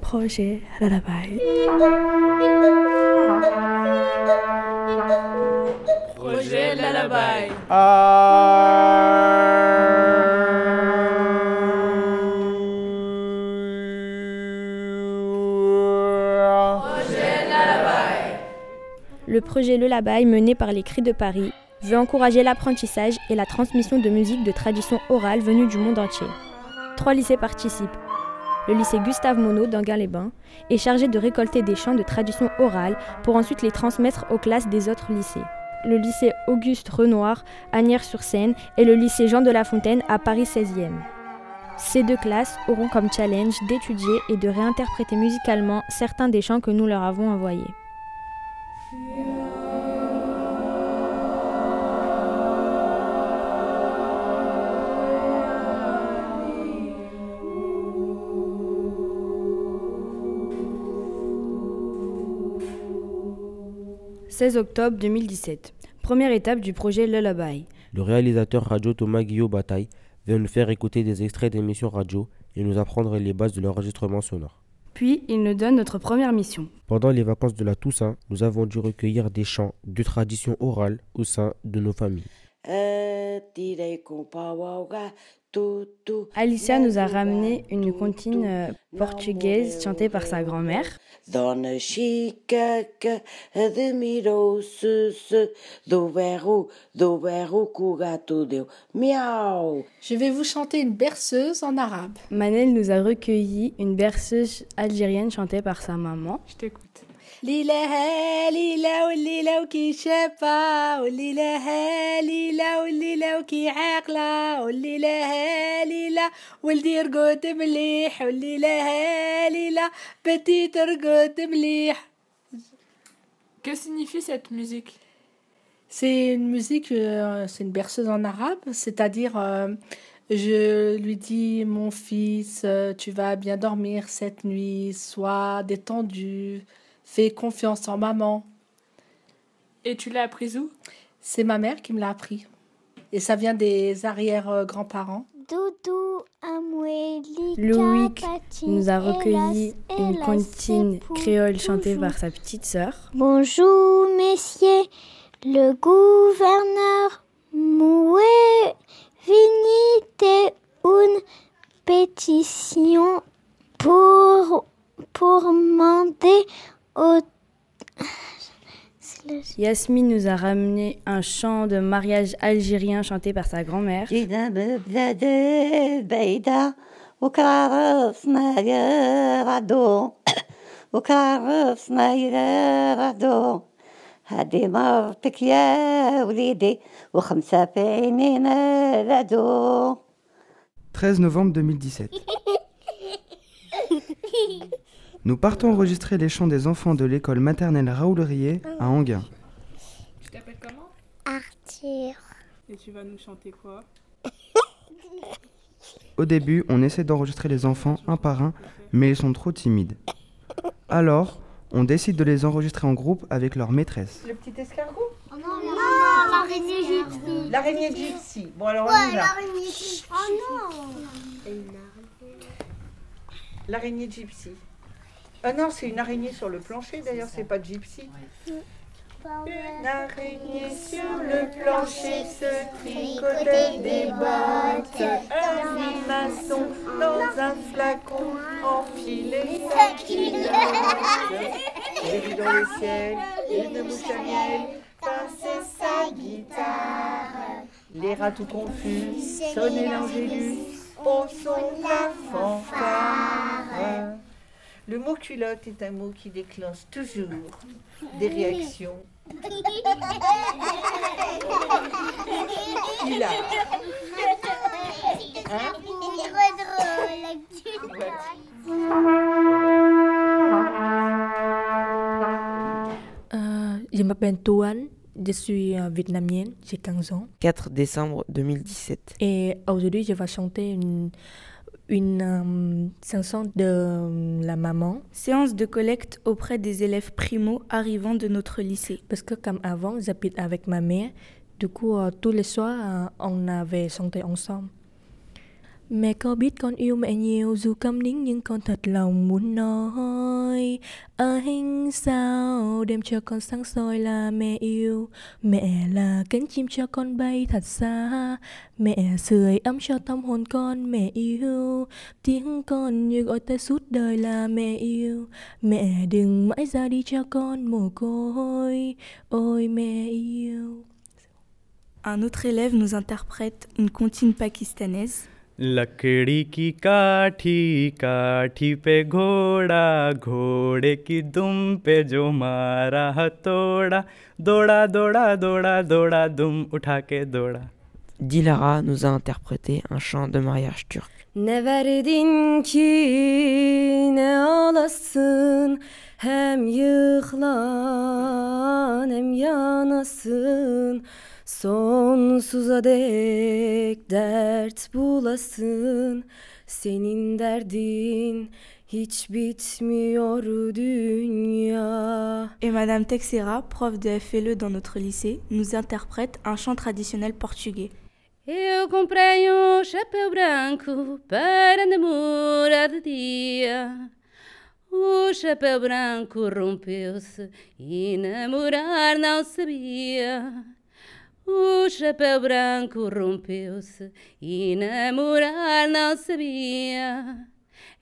Projet Lullaby. Projet Lullaby. Le projet Le Labaille, mené par les Cris de Paris, veut encourager l'apprentissage et la transmission de musique de tradition orale venue du monde entier. Trois lycées participent. Le lycée Gustave Monod d'Anguin-les-Bains est chargé de récolter des chants de tradition orale pour ensuite les transmettre aux classes des autres lycées. Le lycée Auguste Renoir à Nières-sur-Seine et le lycée Jean de La Fontaine à Paris 16e. Ces deux classes auront comme challenge d'étudier et de réinterpréter musicalement certains des chants que nous leur avons envoyés. 16 octobre 2017. Première étape du projet Lullaby. Le réalisateur radio Thomas Guillaume Bataille vient nous faire écouter des extraits d'émissions radio et nous apprendre les bases de l'enregistrement sonore. Puis il nous donne notre première mission. Pendant les vacances de la Toussaint, nous avons dû recueillir des chants de tradition orale au sein de nos familles. Alicia nous a ramené une comptine euh, portugaise chantée par sa grand-mère. Je vais vous chanter une berceuse en arabe. Manel nous a recueilli une berceuse algérienne chantée par sa maman. Je t'écoute. ليلة ليلة والليلة وكي شابة والليلة ليلة والليلة وكي عاقلة والليلة ليلة ولدي يرقد مليح والليلة ليلة بنتي ترقد مليح Que signifie cette musique C'est une musique, euh, c'est une berceuse en arabe, c'est-à-dire euh, je lui dis mon fils, euh, tu vas bien dormir cette nuit, sois détendu, Fais confiance en maman. Et tu l'as appris où? C'est ma mère qui me l'a appris. Et ça vient des arrière-grands-parents. Louis nous a recueilli une comptine créole chantée par sa petite sœur. Bonjour, messieurs, le gouverneur Moué vinite une pétition pour, pour demander Yasmine nous a ramené un chant de mariage algérien chanté par sa grand-mère. « 13 novembre 2017. Nous partons enregistrer les chants des enfants de l'école maternelle Raoul Rier à Anguin. Tu t'appelles comment? Arthur. Et tu vas nous chanter quoi? Au début, on essaie d'enregistrer les enfants un par un, mais ils sont trop timides. Alors, on décide de les enregistrer en groupe avec leur maîtresse. Le petit escargot? Oh Non, non, l'araignée gypsy. L'araignée gypsy. Bon, alors on y va. Oh non L'araignée gypsy. Ah non, c'est une araignée sur le plancher, d'ailleurs, c'est pas gypsy. Une araignée sur le plancher se tricotait des bottes. Un limaçon dans un flacon enfilait sa culotte. J'ai vu dans le ciel une mouche à miel passer sa guitare. Les rats tout confus sonnaient l'angélus au son de la fanfare. Le mot culotte est un mot qui déclenche toujours des réactions. Il a. Hein? Euh, je m'appelle Toan, je suis vietnamienne, j'ai 15 ans. 4 décembre 2017. Et aujourd'hui, je vais chanter une une euh, chanson de euh, la maman. Séance de collecte auprès des élèves primo arrivant de notre lycée. Parce que comme avant, j'habite avec ma mère, Du coup, tous les soirs, on avait chanté ensemble. Mẹ có biết con yêu mẹ nhiều, dù câm nín nhưng con thật lòng muốn nói. Anh sao, đêm cho con sáng soi là mẹ yêu. Mẹ là cánh chim cho con bay thật xa. Mẹ sưởi ấm cho tâm hồn con, mẹ yêu. Tiếng con như gọi tới suốt đời là mẹ yêu. Mẹ đừng mãi ra đi cho con mồ côi. Ôi mẹ yêu. Un autre élève nous interprète une comptine pakistanaise. लकड़ी की काठी काठी पे घोड़ा घोड़े की दुम पे जो मारा हथौड़ा दौड़ा दौड़ा दौड़ा दौड़ा दुम उठा के दौड़ा Dilara nous a interprété un chant de mariage turc. Ne verdin ki ne alasın Hem yıklan hem yanasın Sonsuza dek dert bulasın Senin derdin hiç bitmiyor dünya Et Madame Texera, prof de FLE dans notre lycée, nous interprète un chant traditionnel portugais. Eu comprei um chapéu branco para namorar de dia. O chapéu branco rompeu-se e namorar não sabia. O chapéu branco rompeu-se e namorar não sabia.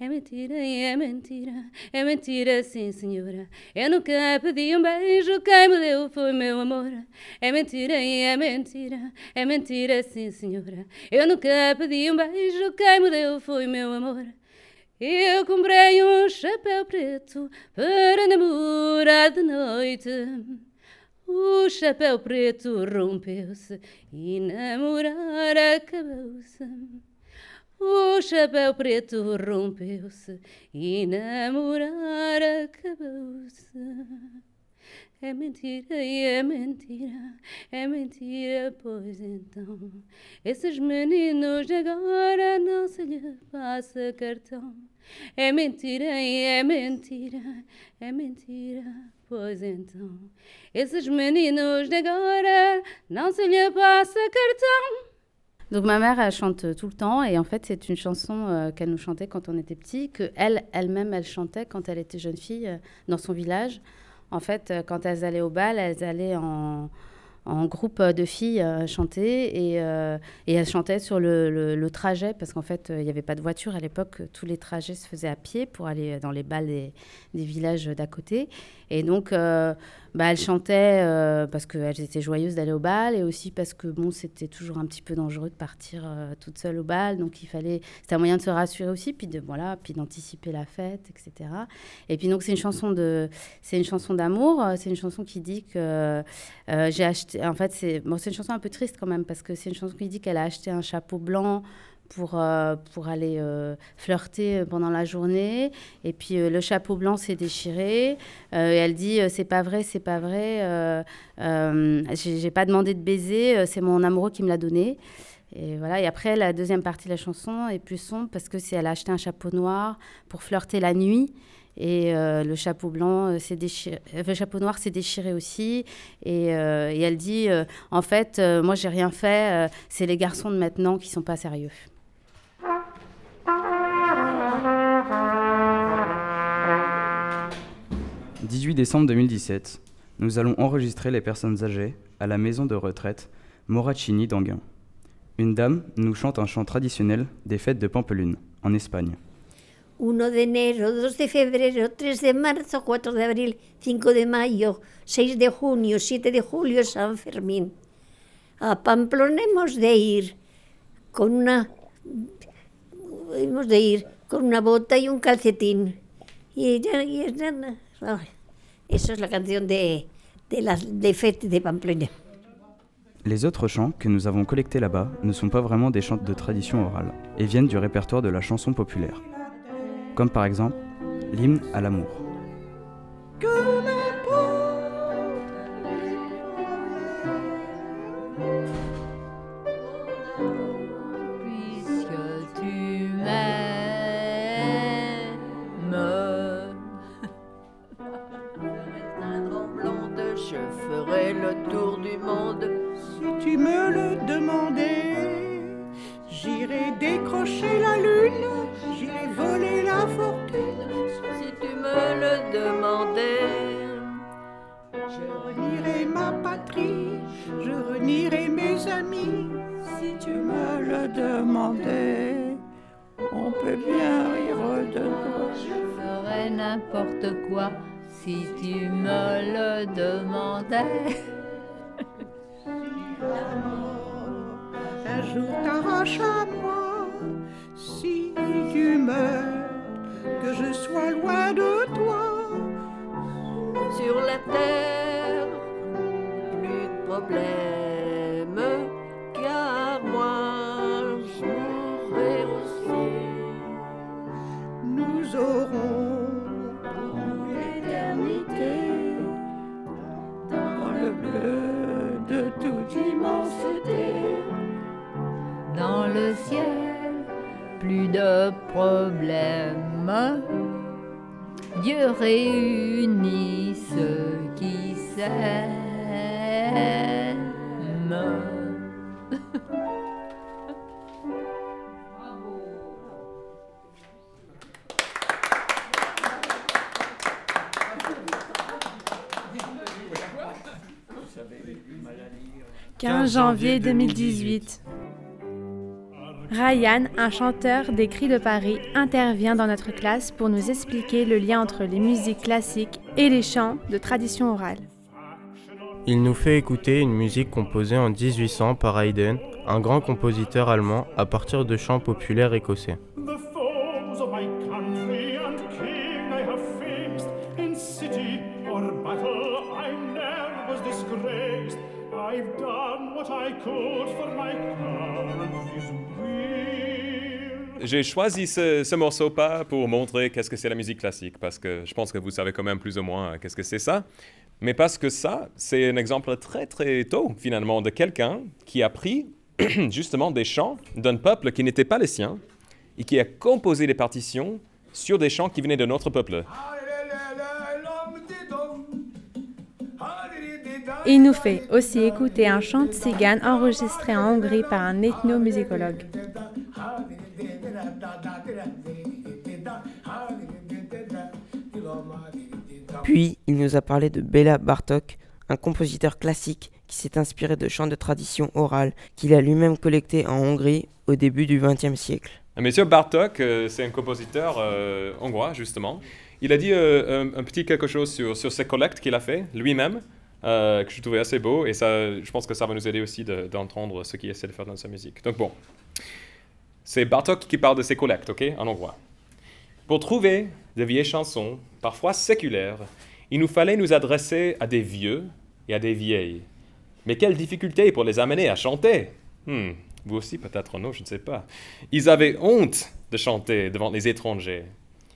É mentira, é mentira, é mentira, sim senhora. Eu nunca pedi um beijo, quem me deu foi meu amor. É mentira, é mentira, é mentira, sim senhora. Eu nunca pedi um beijo, quem me deu foi meu amor. Eu comprei um chapéu preto para namorar de noite. O chapéu preto rompeu-se e namorar acabou-se. O chapéu preto rompeu-se e namorar acabou-se. É mentira, é mentira, é mentira, pois então. Esses meninos agora não se lhe passa cartão. É mentira, é mentira, é mentira, pois então. Esses meninos d'agora não se lhe passa cartão. Donc ma mère, elle chante tout le temps et en fait c'est une chanson euh, qu'elle nous chantait quand on était petit, que elle, elle-même, elle chantait quand elle était jeune fille euh, dans son village. En fait, euh, quand elles allaient au bal, elles allaient en, en groupe de filles euh, chanter et, euh, et elles chantaient sur le, le- trajet parce qu'en fait euh, il n'y avait pas de voiture à l'époque, tous les trajets se faisaient à pied pour aller dans les bals des, villages d'à côté. Et donc euh, bah, elles chantaient euh, parce qu'elles étaient joyeuses d'aller au bal et aussi parce que bon, c'était toujours un petit peu dangereux de partir euh, toute seule au bal. Donc il fallait, c'était un moyen de se rassurer aussi, puis de voilà, puis d'anticiper la fête, etc. Et puis donc c'est une chanson de, c'est une chanson d'amour. euh, C'est une chanson qui dit que euh, j'ai acheté. En fait, c'est bon, c'est une chanson un peu triste quand même parce que c'est une chanson qui dit qu'elle a acheté un chapeau blanc pour, euh, pour aller euh, flirter pendant la journée. Et puis euh, le chapeau blanc s'est déchiré. Euh, et elle dit euh, C'est pas vrai, c'est pas vrai. euh, euh, j'ai pas demandé de baiser, euh, c'est mon amoureux qui me l'a donné. Et voilà. Et après, la deuxième partie de la chanson est plus sombre parce que c'est elle a acheté un chapeau noir pour flirter la nuit. Et euh, le chapeau blanc euh, s'est déchiré, euh, le chapeau noir s'est déchiré aussi. Et, euh, et elle dit, euh, en fait, euh, moi j'ai rien fait. euh, c'est les garçons de maintenant qui sont pas sérieux. 18 décembre 2017, nous allons enregistrer les personnes âgées à la maison de retraite Moracini d'Anguin. Une dame nous chante un chant traditionnel des fêtes de Pampelune, en Espagne. 1 de enero, 2 de febrero, 3 de marzo, 4 de abril, 5 de mayo, 6 de junio, 7 de julio, San Fermín. A Pamplona hemos de ir con una hemos de ir con una bota y un calcetín. Y, ya- y ya- la canción de, de. Les autres chants que nous avons collectés là-bas ne sont pas vraiment des chants de tradition orale et viennent du répertoire de la chanson populaire. Comme par exemple l'hymne à l'amour. Je renierai ma patrie, je renierai mes amis. Si tu me le demandais, on peut bien rire de toi. Je ferai n'importe quoi si tu me le demandais. La mort, Un jour t'arrache à moi, si tu meurs, que je sois loin de toi. Sur la terre car moi je mourrai aussi. Nous aurons pour l'éternité, dans le bleu de toute immensité. Dans le ciel, plus de problèmes. Dieu réunit ceux qui s'aiment. « 15 janvier 2018. Ryan, un chanteur des Cris de Paris, intervient dans notre classe pour nous expliquer le lien entre les musiques classiques et les chants de tradition orale. Il nous fait écouter une musique composée en 1800 par Haydn, un grand compositeur allemand, à partir de chants populaires écossais. J'ai choisi ce, ce morceau pas pour montrer qu'est-ce que c'est la musique classique, parce que je pense que vous savez quand même plus ou moins qu'est-ce que c'est ça, mais parce que ça, c'est un exemple très très tôt finalement de quelqu'un qui a pris justement des chants d'un peuple qui n'était pas les siens et qui a composé des partitions sur des chants qui venaient de notre peuple. Il nous fait aussi écouter un chant de cigane enregistré en Hongrie par un ethnomusicologue. Puis, il nous a parlé de Béla Bartok, un compositeur classique qui s'est inspiré de chants de tradition orale qu'il a lui-même collectés en Hongrie au début du XXe siècle. Monsieur Bartok, euh, c'est un compositeur euh, hongrois, justement. Il a dit euh, un, petit quelque chose sur, sur ses collectes qu'il a fait lui-même, que je trouvais assez beau, et ça, je pense que ça va nous aider aussi de- d'entendre ce qu'il essaie de faire dans sa musique. Donc bon, c'est Bartok qui parle de ses collectes, ok, en hongrois. Pour trouver de vieilles chansons, parfois séculaires, il nous fallait nous adresser à des vieux et à des vieilles. Mais quelle difficulté pour les amener à chanter? Hmm, Vous aussi peut-être non, je ne sais pas. Ils avaient honte de chanter devant les étrangers.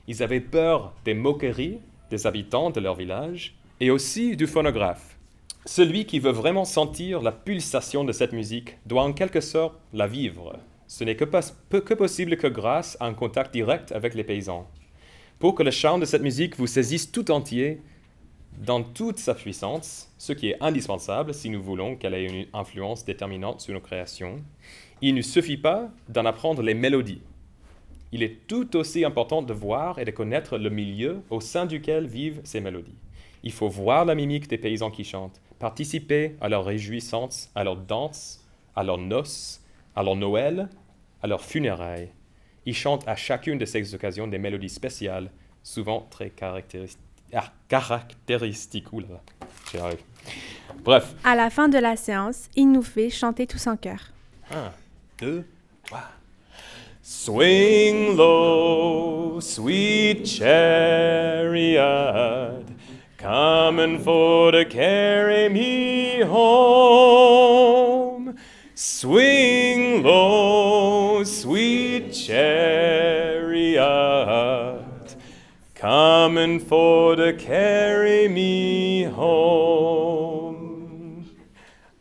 Ils avaient peur des moqueries des habitants de leur village et aussi du phonographe. Celui qui veut vraiment sentir la pulsation de cette musique doit en quelque sorte la vivre. Ce n'est que, possible que grâce à un contact direct avec les paysans. Pour que le chant de cette musique vous saisisse tout entier, dans toute sa puissance, ce qui est indispensable si nous voulons qu'elle ait une influence déterminante sur nos créations, il ne suffit pas d'en apprendre les mélodies. Il est tout aussi important de voir et de connaître le milieu au sein duquel vivent ces mélodies. Il faut voir la mimique des paysans qui chantent, participer à leurs réjouissances, à leurs danses, à leurs noces, à leur Noël, à leurs funérailles. Ils chantent à chacune de ces occasions des mélodies spéciales, souvent très caractéristiques. Ah, caractéristiques. Ouh là là, j'y arrive. Bref, À la fin de la séance, il nous fait chanter tous en chœur. un, deux, trois. Swing low, sweet chariot, coming for to carry me home. Swing low, sweet chariot, coming for to carry me home.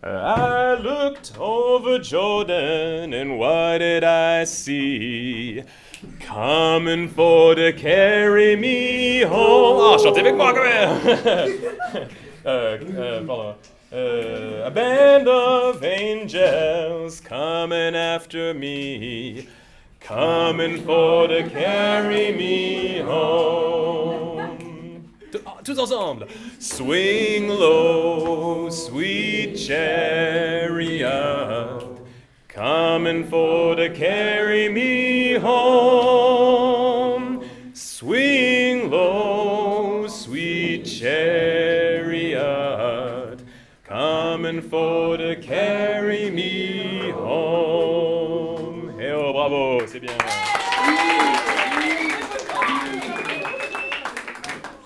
I looked over Jordan, and what did I see? Coming for to carry me home. Ah, chantez avec moi quand même! Euh, a band of angels coming after me, coming for to carry me home. Ah, tous ensemble. Swing low, sweet chariot, coming for to carry me home. Coming for to carry me home. Eh oh, bravo, c'est bien.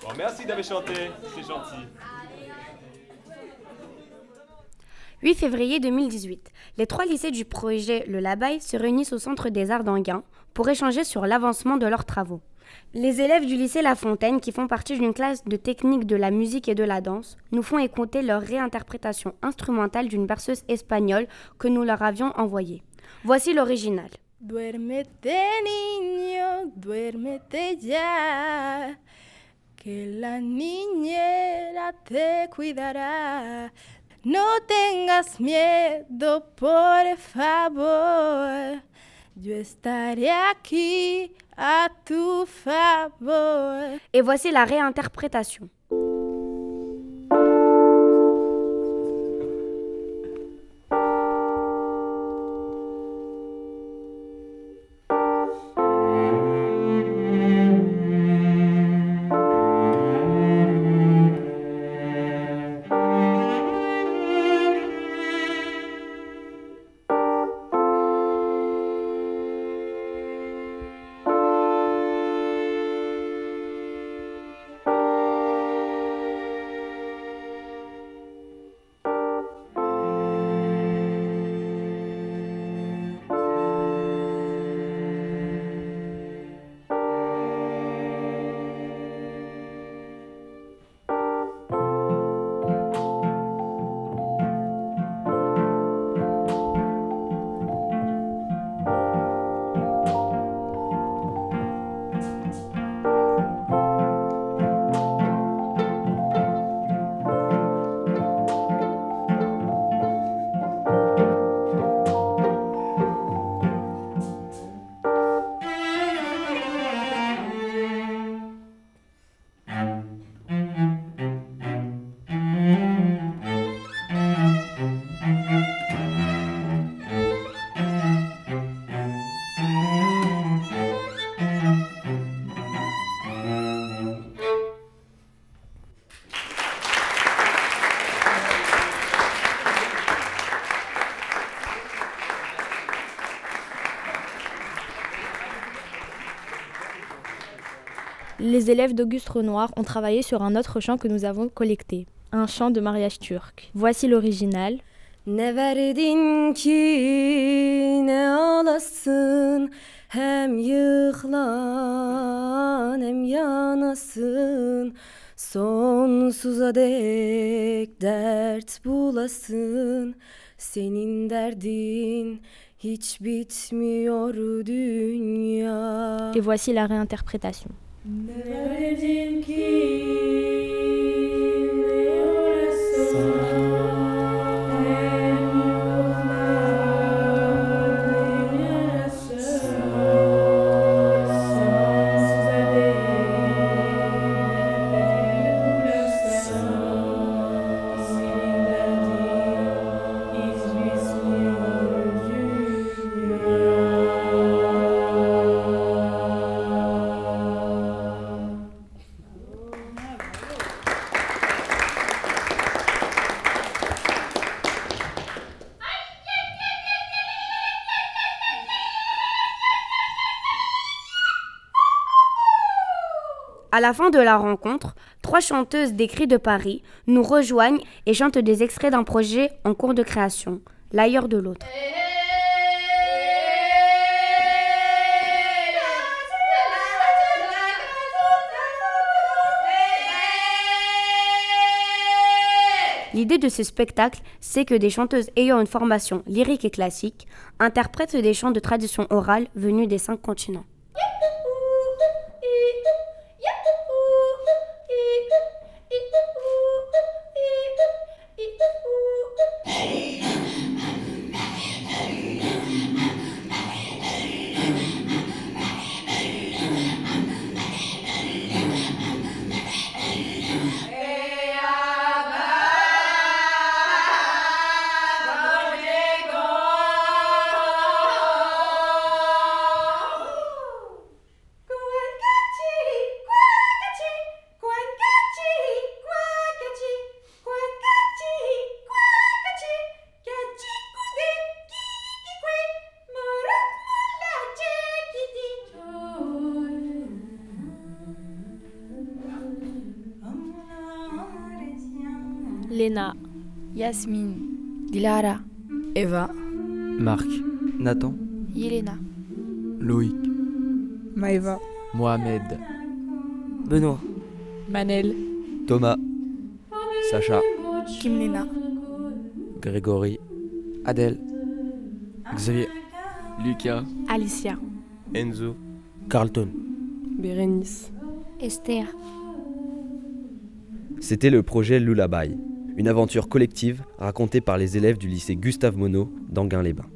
Bon, merci d'avoir chanté, c'est gentil. 8 février 2018. Les trois lycées du projet Le Labaille se réunissent au Centre des Arts d'Anguin pour échanger sur l'avancement de leurs travaux. Les élèves du lycée La Fontaine, qui font partie d'une classe de technique de la musique et de la danse, nous font écouter leur réinterprétation instrumentale d'une berceuse espagnole que nous leur avions envoyée. Voici l'original. Niño, duérmete ya, que la te cuidará. No tengas miedo, por favor. Yo estaré aquí à tout favor. Et voici la réinterprétation. Les élèves d'Auguste Renoir ont travaillé sur un autre chant que nous avons collecté, un chant de mariage turc. Voici l'original. Ne verdin ki ne alasın Hem yıklan hem yanasın Sonsuza dek dert bulasın Senin derdin hiç bitmiyor dünya Et voici la réinterprétation. Ne verdin À la fin de la rencontre, trois chanteuses des de Paris nous rejoignent et chantent des extraits d'un projet en cours de création, L'ailleurs de l'autre. L'idée de ce spectacle, c'est que des chanteuses ayant une formation lyrique et classique interprètent des chants de tradition orale venus des cinq continents. Yasmine, Dilara, Eva, Marc, Nathan, Yelena, Loïc, Maëva, Mohamed, Benoît, Manel, Thomas, Sacha, Kimlena, Grégory, Adèle, Xavier, Lucas, Alicia, Enzo, Carlton, Bérénice, Esther. C'était le projet Lullaby, une aventure collective racontée par les élèves du lycée Gustave Monod d'Anguin-les-Bains.